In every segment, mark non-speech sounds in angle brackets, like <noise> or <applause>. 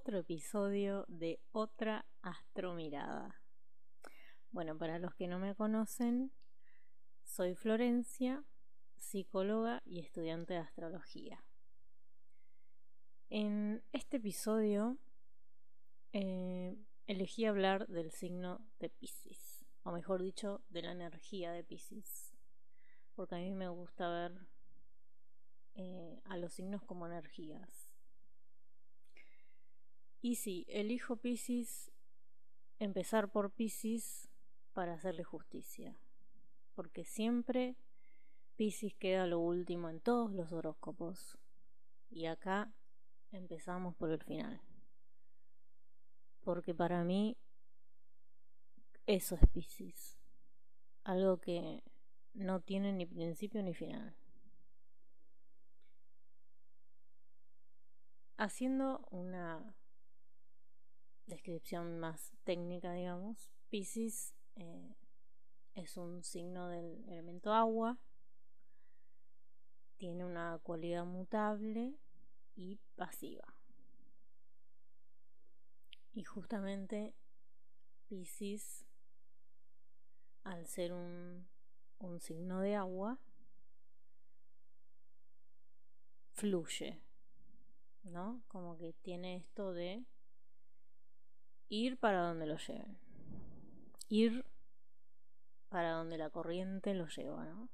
otro episodio de Otra Astromirada. Bueno, para los que no me conocen, soy Florencia, psicóloga y estudiante de astrología. En este episodio eh, elegí hablar del signo de Pisces, o mejor dicho, de la energía de Pisces, porque a mí me gusta ver eh, a los signos como energías y sí, elijo Pisces, empezar por Pisces para hacerle justicia. Porque siempre Pisces queda lo último en todos los horóscopos. Y acá empezamos por el final. Porque para mí eso es Pisces. Algo que no tiene ni principio ni final. Haciendo una descripción más técnica, digamos, Pisces eh, es un signo del elemento agua, tiene una cualidad mutable y pasiva. Y justamente Pisces, al ser un, un signo de agua, fluye, ¿no? Como que tiene esto de ir para donde lo lleven. Ir para donde la corriente lo lleva, ¿no?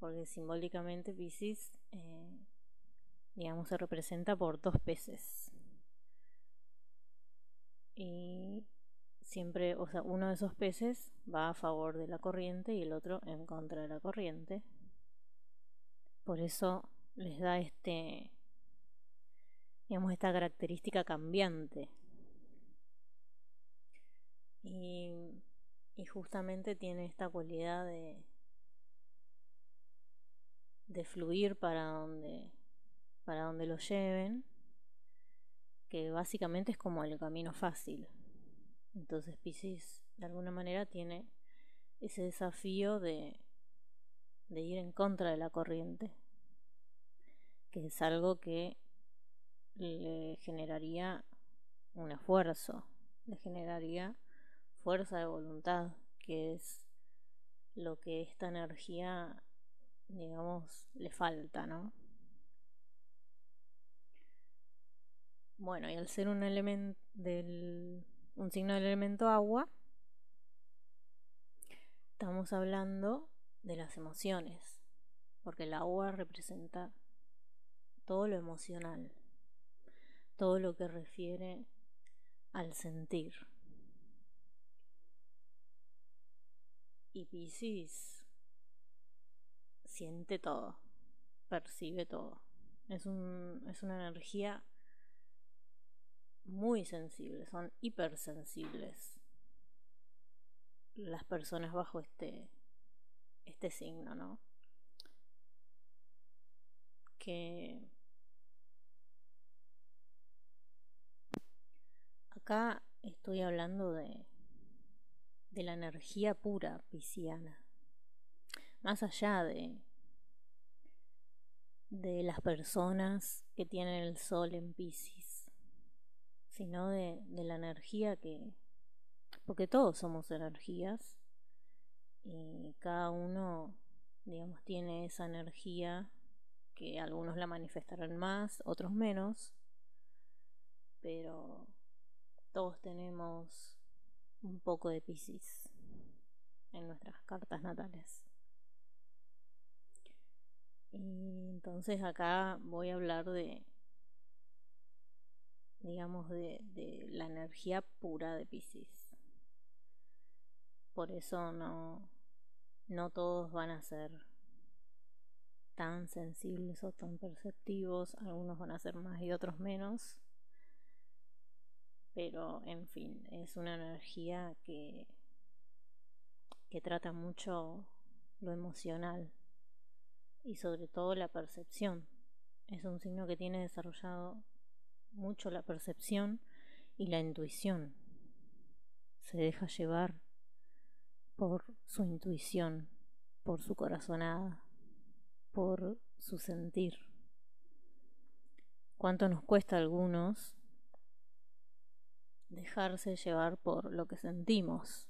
Porque simbólicamente Pisces, eh, digamos, se representa por dos peces. Y siempre, o sea, uno de esos peces va a favor de la corriente y el otro en contra de la corriente. Por eso les da este, digamos, esta característica cambiante y, justamente tiene esta cualidad de, de fluir para donde, para donde lo lleven, que básicamente es como el camino fácil. Entonces Pisces de alguna manera tiene ese desafío de, de ir en contra de la corriente, que es algo que le generaría un esfuerzo, le generaría fuerza de voluntad, que es lo que esta energía, digamos, le falta, ¿no? Bueno, y al ser un elemento del un signo del elemento agua, estamos hablando de las emociones, porque el agua representa todo lo emocional, todo lo que refiere al sentir. Y Pisces siente todo, percibe todo. Es, un, es una energía muy sensible, son hipersensibles las personas bajo este, este signo, ¿no? Que acá estoy hablando de de la energía pura pisciana. Más allá de, de las personas que tienen el sol en Pisces, sino de, de la energía que... Porque todos somos energías y cada uno, digamos, tiene esa energía que algunos la manifestarán más, otros menos, pero todos tenemos un poco de Pisces en nuestras cartas natales. Y entonces acá voy a hablar de, digamos, de, de la energía pura de Pisces. Por eso no, no todos van a ser tan sensibles o tan perceptivos, algunos van a ser más y otros menos pero en fin, es una energía que, que trata mucho lo emocional y sobre todo la percepción. Es un signo que tiene desarrollado mucho la percepción y la intuición. Se deja llevar por su intuición, por su corazonada, por su sentir cuánto nos cuesta a algunos dejarse llevar por lo que sentimos.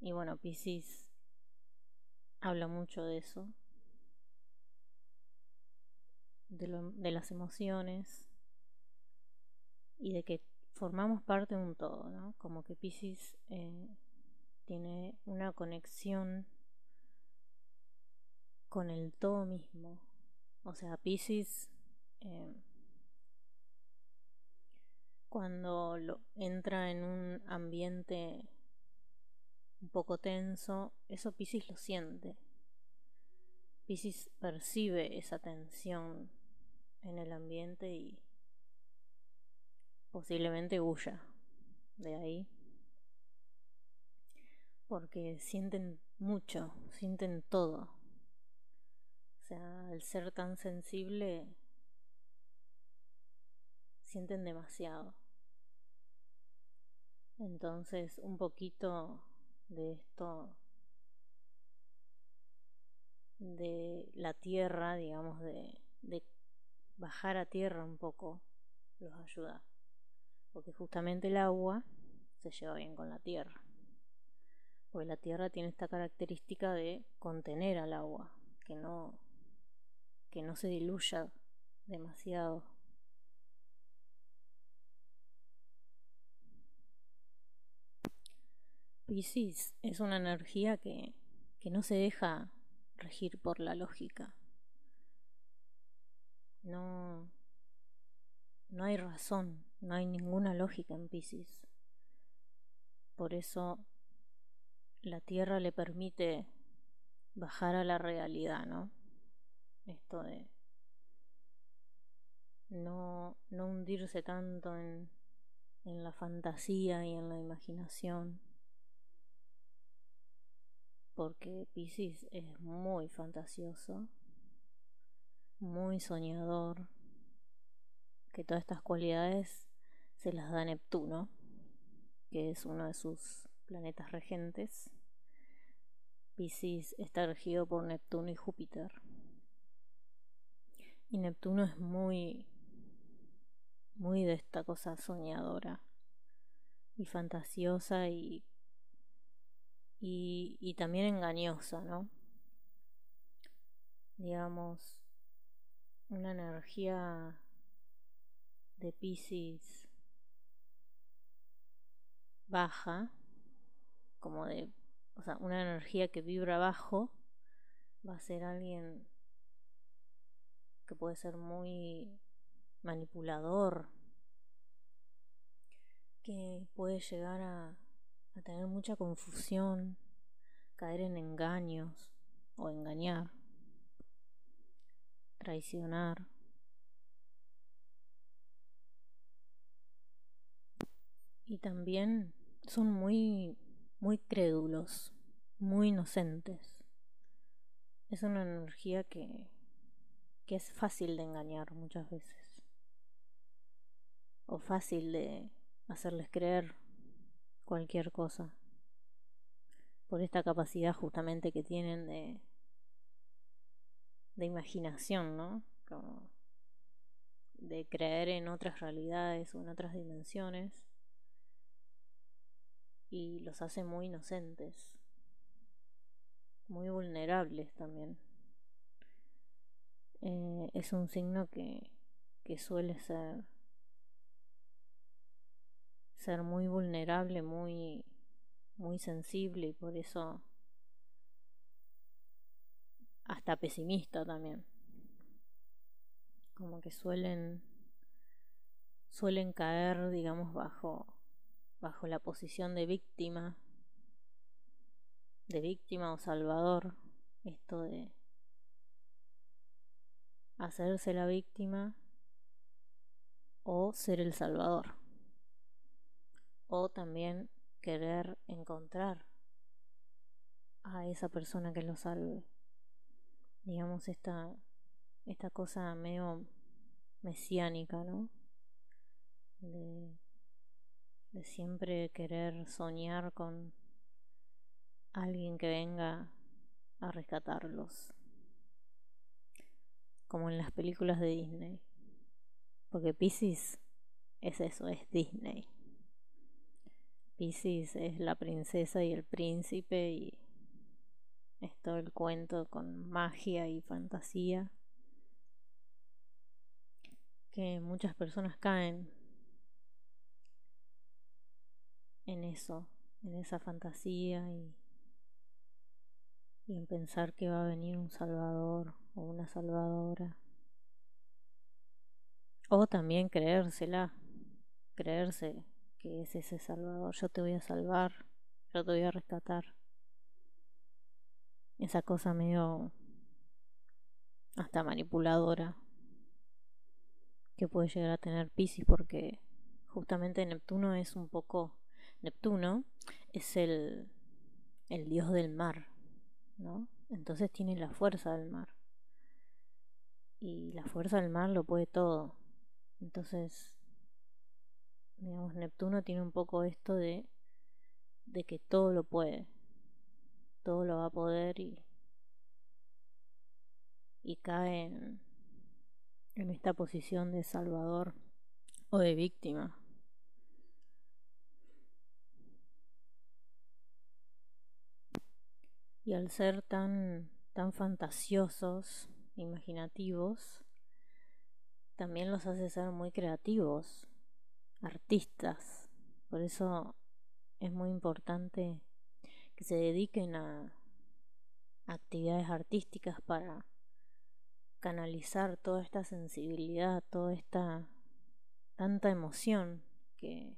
Y bueno, Pisces habla mucho de eso, de, las emociones y de que formamos parte de un todo, ¿no? Como que Pisces eh, tiene una conexión con el todo mismo. O sea, Pisces eh, cuando lo, entra en un ambiente un poco tenso, eso Pisces lo siente. Pisces percibe esa tensión en el ambiente y posiblemente huya de ahí. Porque sienten mucho, sienten todo. O sea, al ser tan sensible, sienten demasiado. Entonces, un poquito de esto de la tierra, digamos, de, de bajar a tierra un poco, los ayuda. Porque justamente el agua se lleva bien con la tierra. Porque la tierra tiene esta característica de contener al agua, que no, que no se diluya demasiado. Piscis es una energía que, no se deja regir por la lógica. No, no hay razón, no hay ninguna lógica en Piscis. Por eso la Tierra le permite bajar a la realidad, ¿no? Esto de no, no hundirse tanto en, en la fantasía y en la imaginación porque Pisces es muy fantasioso, muy soñador, que todas estas cualidades se las da Neptuno, que es uno de sus planetas regentes. Pisces está regido por Neptuno y Júpiter. Y Neptuno es muy, muy de esta cosa soñadora y fantasiosa y y, también engañosa, ¿no? Digamos, una energía de Pisces baja, como de, o sea, una energía que vibra bajo, va a ser alguien que puede ser muy manipulador, que puede llegar a a tener mucha confusión, caer en engaños o engañar, traicionar. Y también son muy, muy crédulos, muy inocentes. Es una energía que, que es fácil de engañar muchas veces. O fácil de hacerles creer cualquier cosa. Por esta capacidad justamente que tienen de, de imaginación, ¿no? Como de creer en otras realidades o en otras dimensiones y los hace muy inocentes, muy vulnerables también. Eh, es un signo que, que suele ser ser muy vulnerable, muy, muy sensible y por eso hasta pesimista también. Como que suelen suelen caer, digamos, bajo bajo la posición de víctima, de víctima o salvador, esto de hacerse la víctima o ser el salvador o también querer encontrar a esa persona que lo salve. Digamos esta esta cosa medio mesiánica, ¿no? De, de siempre querer soñar con alguien que venga a rescatarlos. como en las películas de Disney. Porque Pisces es eso, es Disney. Pisces es la princesa y el príncipe y es todo el cuento con magia y fantasía que muchas personas caen en eso, en esa fantasía y, y en pensar que va a venir un salvador o una salvadora. O también creérsela, creerse que es ese salvador, yo te voy a salvar, yo te voy a rescatar. Esa cosa medio hasta manipuladora que puede llegar a tener Pisces porque justamente Neptuno es un poco Neptuno es el el dios del mar, ¿no? Entonces tiene la fuerza del mar. Y la fuerza del mar lo puede todo. Entonces, digamos, Neptuno tiene un poco esto de, de que todo lo puede. Todo lo va a poder y, y cae en, en esta posición de salvador o de víctima. Y al ser tan, tan fantasiosos, imaginativos, también los hace ser muy creativos, artistas. Por eso es muy importante que se dediquen a actividades artísticas para canalizar toda esta sensibilidad, toda esta tanta emoción que,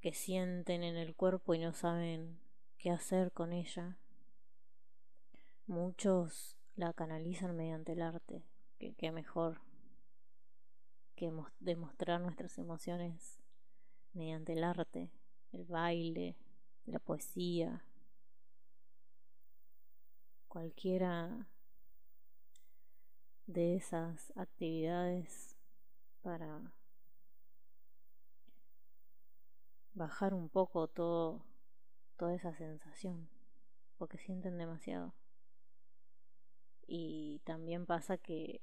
que sienten en el cuerpo y no saben qué hacer con ella. Muchos la canalizan mediante el arte, que, que mejor que demostrar nuestras emociones mediante el arte, el baile, la poesía, cualquiera de esas actividades para bajar un poco todo toda esa sensación porque sienten demasiado. Y también pasa que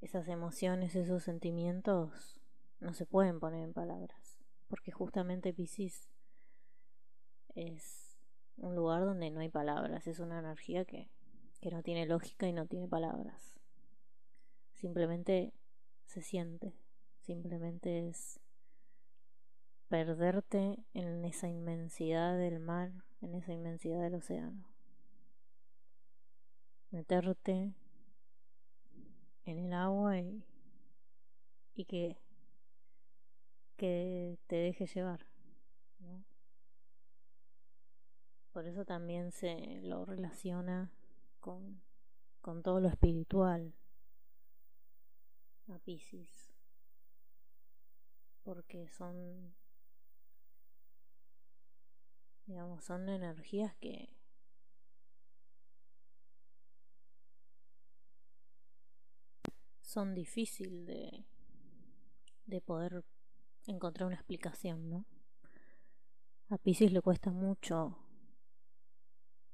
esas emociones, esos sentimientos no se pueden poner en palabras, porque justamente Pisces es un lugar donde no hay palabras, es una energía que, que no tiene lógica y no tiene palabras. Simplemente se siente, simplemente es perderte en esa inmensidad del mar, en esa inmensidad del océano. Meterte en el agua y, y que, que te deje llevar. Por eso también se lo relaciona con, con todo lo espiritual a Pisces. Porque son, digamos, son energías que son difíciles de, de poder encontrar una explicación, ¿no? A Pisces le cuesta mucho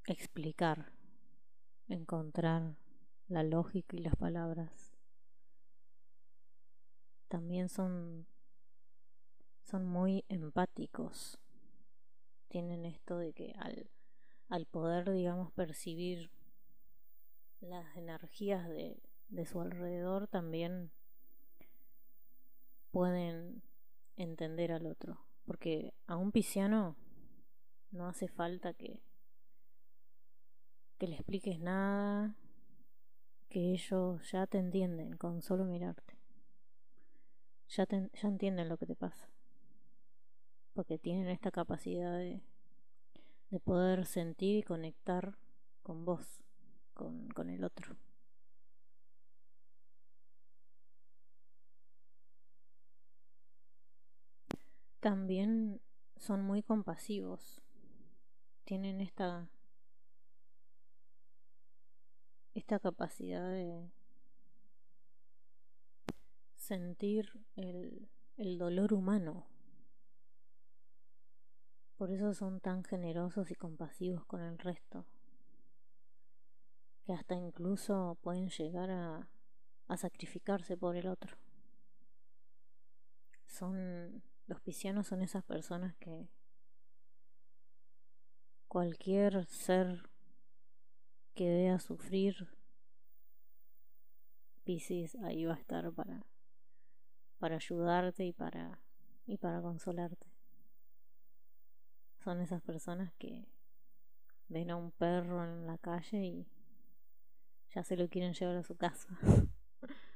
explicar, encontrar la lógica y las palabras. También son son muy empáticos. Tienen esto de que al, al poder, digamos, percibir las energías de, de su alrededor también pueden entender al otro. Porque a un pisciano no hace falta que, que le expliques nada, que ellos ya te entienden con solo mirarte. Ya, ya entienden lo que te pasa. Porque tienen esta capacidad de, de poder sentir y conectar con vos, con, con el otro. También son muy compasivos. Tienen esta esta capacidad de sentir el, el dolor humano. Por eso son tan generosos y compasivos con el resto. que hasta incluso pueden llegar a, a sacrificarse por el otro. Son los piscianos son esas personas que cualquier ser que vea sufrir Piscis ahí va a estar para para ayudarte y para y para consolarte. Son esas personas que ven a un perro en la calle y ya se lo quieren llevar a su casa. <laughs>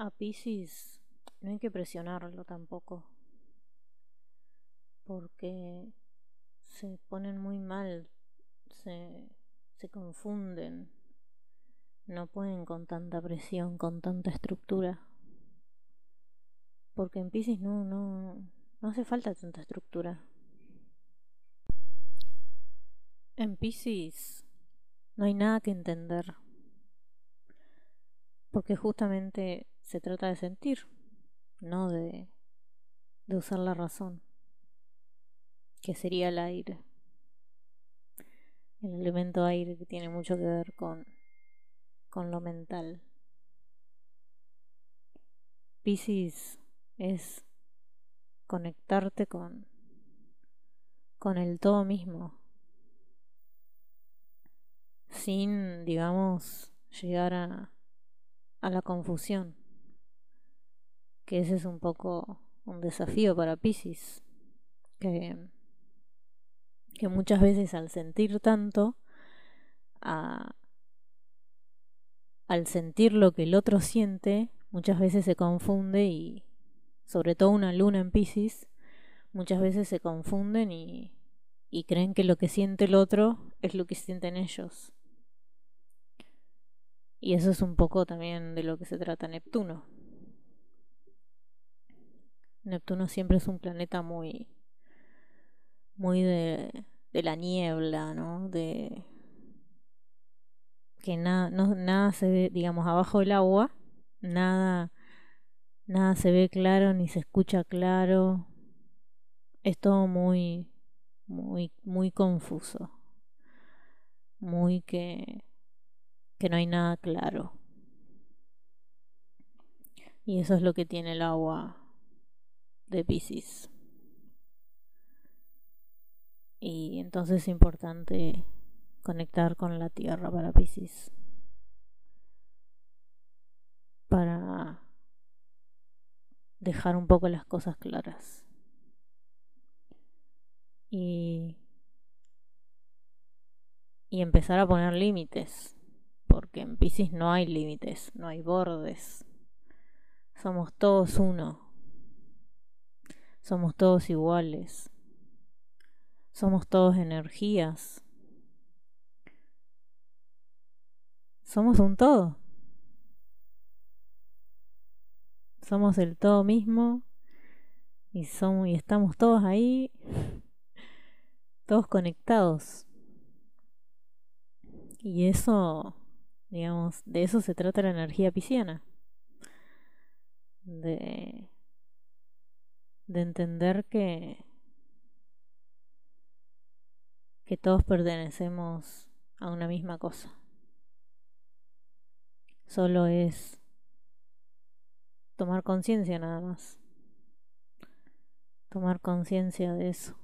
a Pisces no hay que presionarlo tampoco. Porque se ponen muy mal, se, se confunden, no pueden con tanta presión, con tanta estructura. Porque en Pisces no, no, no hace falta tanta estructura. En Pisces no hay nada que entender. Porque justamente se trata de sentir, no de, de usar la razón, que sería el aire. El elemento aire que tiene mucho que ver con, con lo mental. Piscis es conectarte con, con el todo mismo, sin, digamos, llegar a, a la confusión que ese es un poco un desafío para Pisces, que, que muchas veces al sentir tanto, al sentir lo que el otro siente, muchas veces se confunde y, sobre todo una luna en Pisces, muchas veces se confunden y, y creen que lo que siente el otro es lo que sienten ellos. Y eso es un poco también de lo que se trata Neptuno. Neptuno siempre es un planeta muy muy de, de la niebla, ¿no? De que nada nada se ve, digamos, abajo del agua, nada nada se ve claro ni se escucha claro. Es todo muy muy muy confuso. Muy que que no hay nada claro. Y eso es lo que tiene el agua de Pisces. Y entonces es importante conectar con la tierra para Pisces. Para dejar un poco las cosas claras. Y, y empezar a poner límites. Porque en Pisces no hay límites, no hay bordes. Somos todos uno. Somos todos iguales. Somos todos energías. Somos un todo. Somos el todo mismo y somos y estamos todos ahí todos conectados. Y eso, digamos, de eso se trata la energía pisciana. De de entender que que todos pertenecemos a una misma cosa. Solo es tomar conciencia nada más. Tomar conciencia de eso.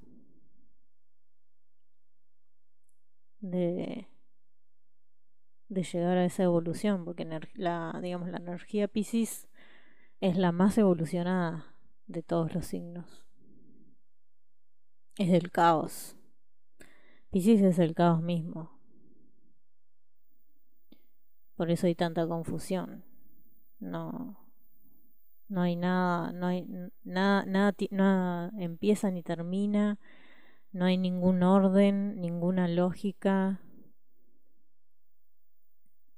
De de llegar a esa evolución, porque la digamos la energía Piscis es la más evolucionada de todos los signos. Es del caos. Piscis es el caos mismo. Por eso hay tanta confusión. No no hay nada, no hay nada, nada, nada empieza ni termina, no hay ningún orden, ninguna lógica.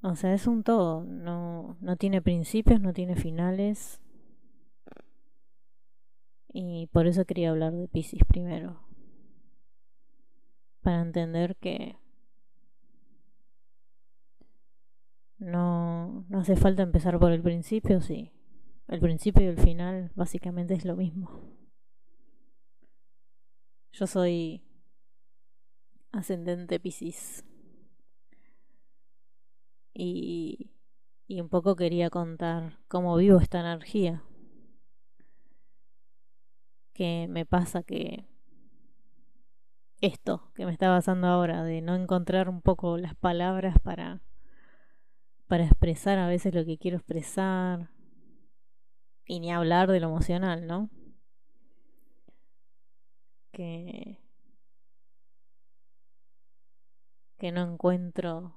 O sea, es un todo, no, no tiene principios, no tiene finales. Y por eso quería hablar de Pisces primero. Para entender que no, no hace falta empezar por el principio, sí. El principio y el final básicamente es lo mismo. Yo soy ascendente Piscis. Y, y un poco quería contar cómo vivo esta energía. Que me pasa que esto que me está pasando ahora, de no encontrar un poco las palabras para, para expresar a veces lo que quiero expresar. Y ni hablar de lo emocional, ¿no? Que, que no encuentro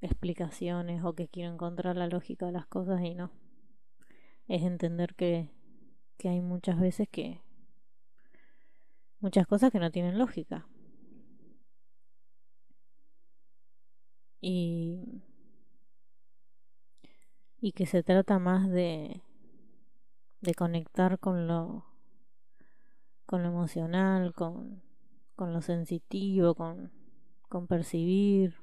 explicaciones o que quiero encontrar la lógica de las cosas y no. Es entender que, que hay muchas veces que muchas cosas que no tienen lógica. Y, y que se trata más de, de conectar con lo, con lo emocional, con, con lo sensitivo, con, con percibir,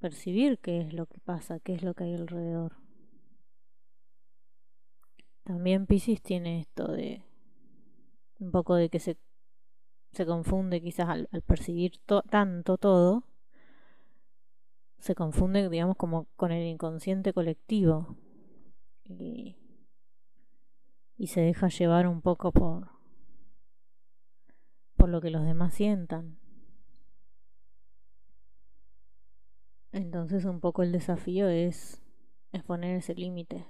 percibir qué es lo que pasa, qué es lo que hay alrededor. También Pisces tiene esto de un poco de que se, se confunde quizás al, percibir tanto todo, se confunde, digamos, como con el inconsciente colectivo y, y se deja llevar un poco por, por lo que los demás sientan. Entonces un poco el desafío es, es poner ese límite,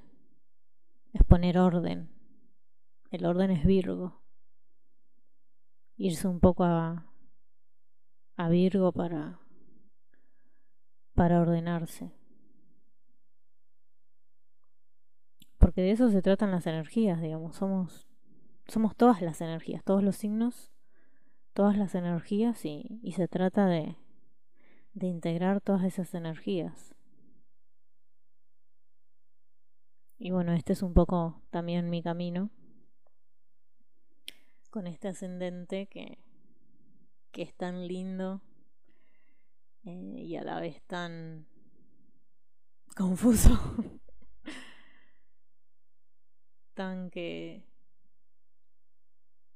es poner orden. El orden es Virgo. Irse un poco a, a Virgo para, para ordenarse. Porque de eso se tratan las energías, digamos, somos, somos todas las energías, todos los signos, todas las energías y, y se trata de, de integrar todas esas energías. Y bueno, este es un poco también mi camino con este ascendente que, que es tan lindo eh, y a la vez tan confuso, <laughs> tan que,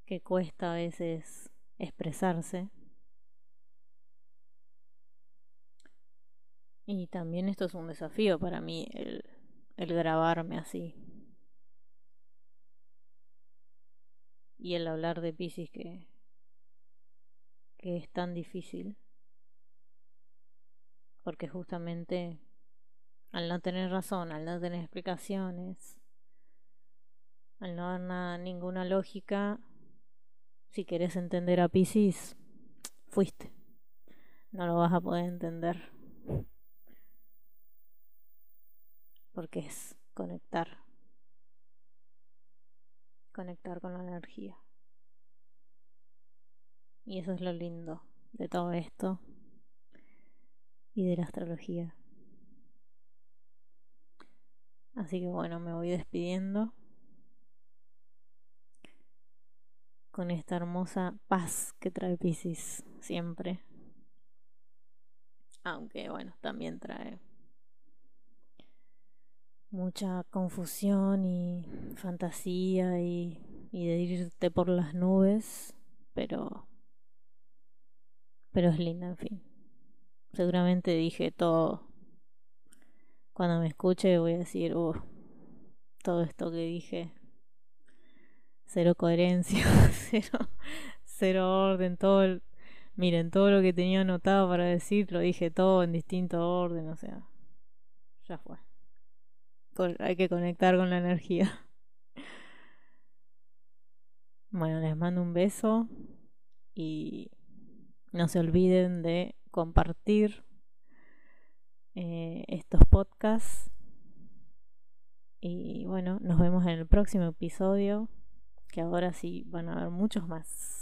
que cuesta a veces expresarse. Y también esto es un desafío para mí, el, el grabarme así. Y el hablar de Pisces que, que es tan difícil. Porque justamente al no tener razón, al no tener explicaciones, al no dar nada, ninguna lógica, si querés entender a Pisces, fuiste. No lo vas a poder entender. porque es conectar, conectar con la energía. Y eso es lo lindo de todo esto y de la astrología. Así que bueno, me voy despidiendo con esta hermosa paz que trae Pisces siempre. Aunque bueno, también trae mucha confusión y fantasía y, y de irte por las nubes, pero pero es linda, en fin. Seguramente dije todo. Cuando me escuche voy a decir, todo esto que dije, cero coherencia, <laughs> cero, cero orden, todo el, miren, todo lo que tenía anotado para decir, lo dije todo en distinto orden, o sea, ya fue hay que conectar con la energía. Bueno, les mando un beso y no se olviden de compartir eh, estos podcasts. Y bueno, nos vemos en el próximo episodio, que ahora sí van a haber muchos más.